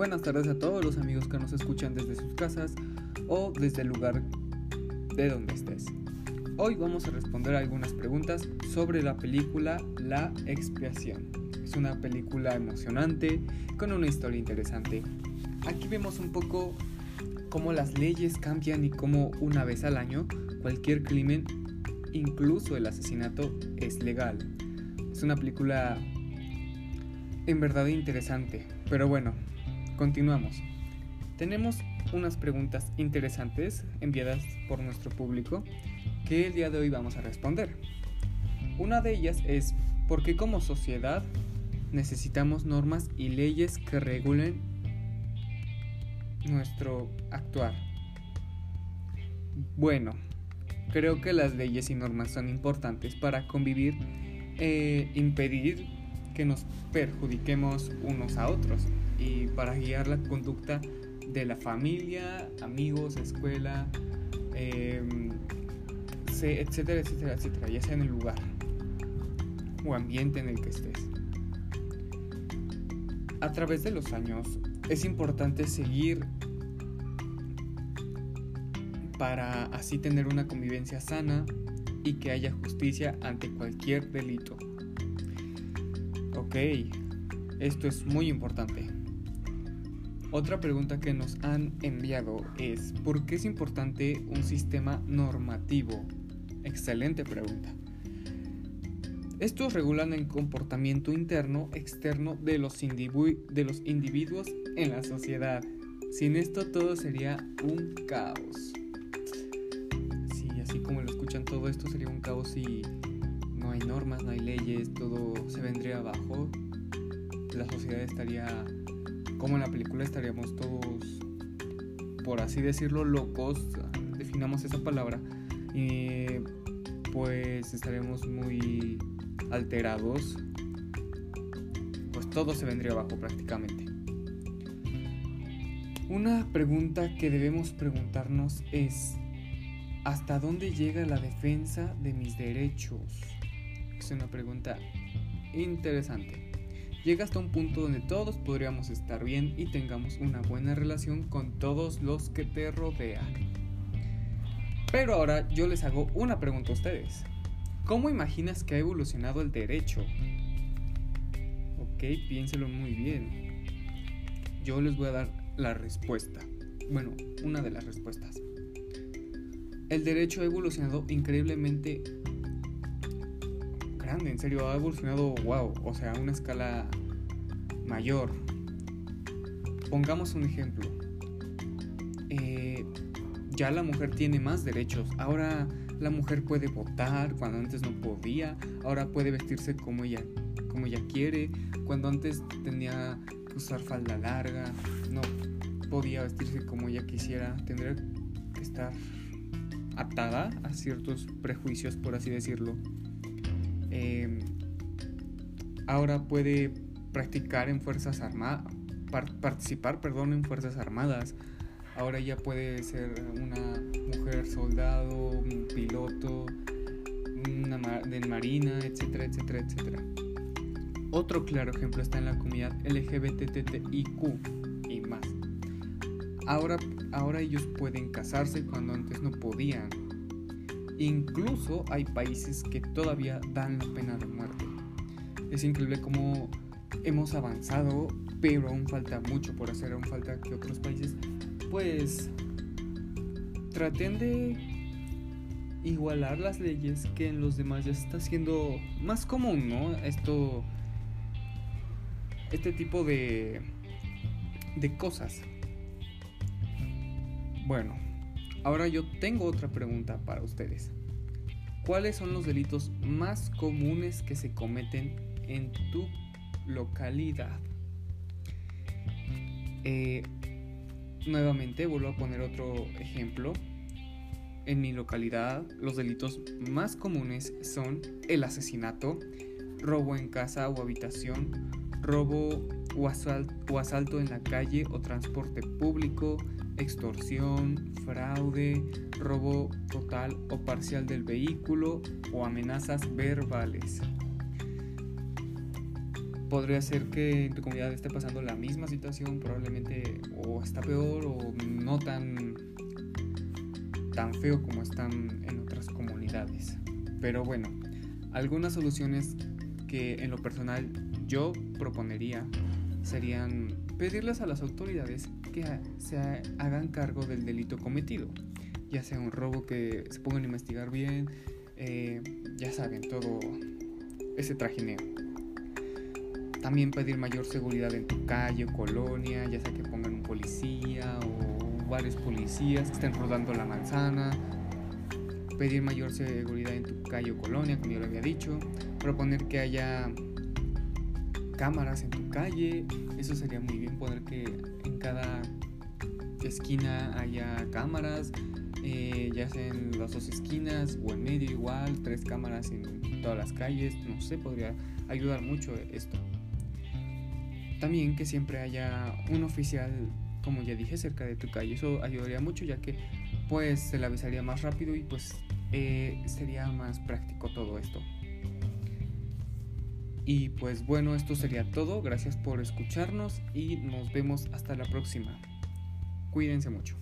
buenas tardes a todos los amigos que nos escuchan desde sus casas o desde el lugar de donde estés. Hoy vamos a responder algunas preguntas sobre la película La Expiación. Es una película emocionante con una historia interesante. Aquí vemos un poco cómo las leyes cambian y cómo una vez al año cualquier crimen, incluso el asesinato, es legal. Es una película en verdad interesante, pero bueno, continuamos. Tenemos unas preguntas interesantes enviadas por nuestro público que el día de hoy vamos a responder. Una de ellas es ¿por qué como sociedad necesitamos normas y leyes que regulen nuestro actuar? Bueno, creo que las leyes y normas son importantes para convivir e impedir que nos perjudiquemos unos a otros y para guiar la conducta de la familia, amigos, escuela, em, etcétera, etcétera, etcétera, ya sea en el lugar o ambiente en el que estés. A través de los años es importante seguir para así tener una convivencia sana y que haya justicia ante cualquier delito. Ok, esto es muy importante. Otra pregunta que nos han enviado es, ¿por qué es importante un sistema normativo? Excelente pregunta. Estos regulan el comportamiento interno, externo de los, individuos en la sociedad. Sin esto todo sería un caos. Sí, así como lo escuchan, todo esto sería un caos y no hay normas, no hay leyes, todo se vendría abajo. La sociedad estaría como en la película estaríamos todos, por así decirlo, locos, definamos esa palabra, y pues estaríamos muy alterados, pues todo se vendría abajo prácticamente. Una pregunta que debemos preguntarnos es, ¿hasta dónde llega la defensa de mis derechos? Es una pregunta interesante llega hasta un punto donde todos podríamos estar bien y tengamos una buena relación con todos los que te rodean. Pero ahora yo les hago una pregunta a ustedes. ¿Cómo imaginas que ha evolucionado el derecho? Ok, piénselo muy bien. Yo les voy a dar la respuesta. Bueno, una de las respuestas. El derecho ha evolucionado increíblemente en serio, ha evolucionado, wow, o sea, a una escala mayor. Pongamos un ejemplo. Eh, ya la mujer tiene más derechos. Ahora la mujer puede votar cuando antes no podía. Ahora puede vestirse como ella, como ella quiere. Cuando antes tenía que usar falda larga, no podía vestirse como ella quisiera. Tendría que estar atada a ciertos prejuicios, por así decirlo. Em, ahora puede practicar en fuerzas armadas, participar, perdón, en fuerzas armadas. Ahora ya puede ser una mujer soldado, un piloto, una de marina, etcétera, etcétera, etcétera. Otro claro ejemplo está en la comunidad LGBTTIQ y más. Ahora, ahora ellos pueden casarse cuando antes no podían Incluso hay países que todavía dan la pena de muerte. Es increíble cómo hemos avanzado, pero aún falta mucho por hacer, aún falta que otros países pues traten de igualar las leyes que en los demás ya está siendo más común, ¿no? Esto este tipo de de cosas. Bueno, Ahora yo tengo otra pregunta para ustedes. ¿Cuáles son los delitos más comunes que se cometen en tu localidad? Eh, nuevamente vuelvo a poner otro ejemplo. En mi localidad los delitos más comunes son el asesinato, robo en casa o habitación, robo o, asalto en la calle o transporte público, extorsión, fraude, robo total o parcial del vehículo o amenazas verbales. podría ser que en tu comunidad esté pasando la misma situación, probablemente o está peor o no tan tan feo como están en otras comunidades. Pero bueno, algunas soluciones que en lo personal yo proponería serían pedirles a las autoridades que se hagan cargo del delito cometido, ya sea un robo que se pongan a investigar bien, eh, ya saben, todo ese trajineo. También pedir mayor seguridad en tu calle o colonia, ya sea que pongan un policía o varios policías que estén rodando la manzana. Pedir mayor seguridad en tu calle o colonia, como yo lo había dicho. Proponer que haya cámaras en tu calle. Eso sería muy bien poder que en cada esquina haya cámaras, eh, ya sea en las dos esquinas o en medio igual, tres cámaras en todas las calles. No sé, podría ayudar mucho esto. También que siempre haya un oficial, como ya dije, cerca de tu calle. Eso ayudaría mucho ya que pues se le avisaría más rápido y pues eh, sería más práctico todo esto. Y pues bueno, esto sería todo. Gracias por escucharnos y nos vemos hasta la próxima. Cuídense mucho.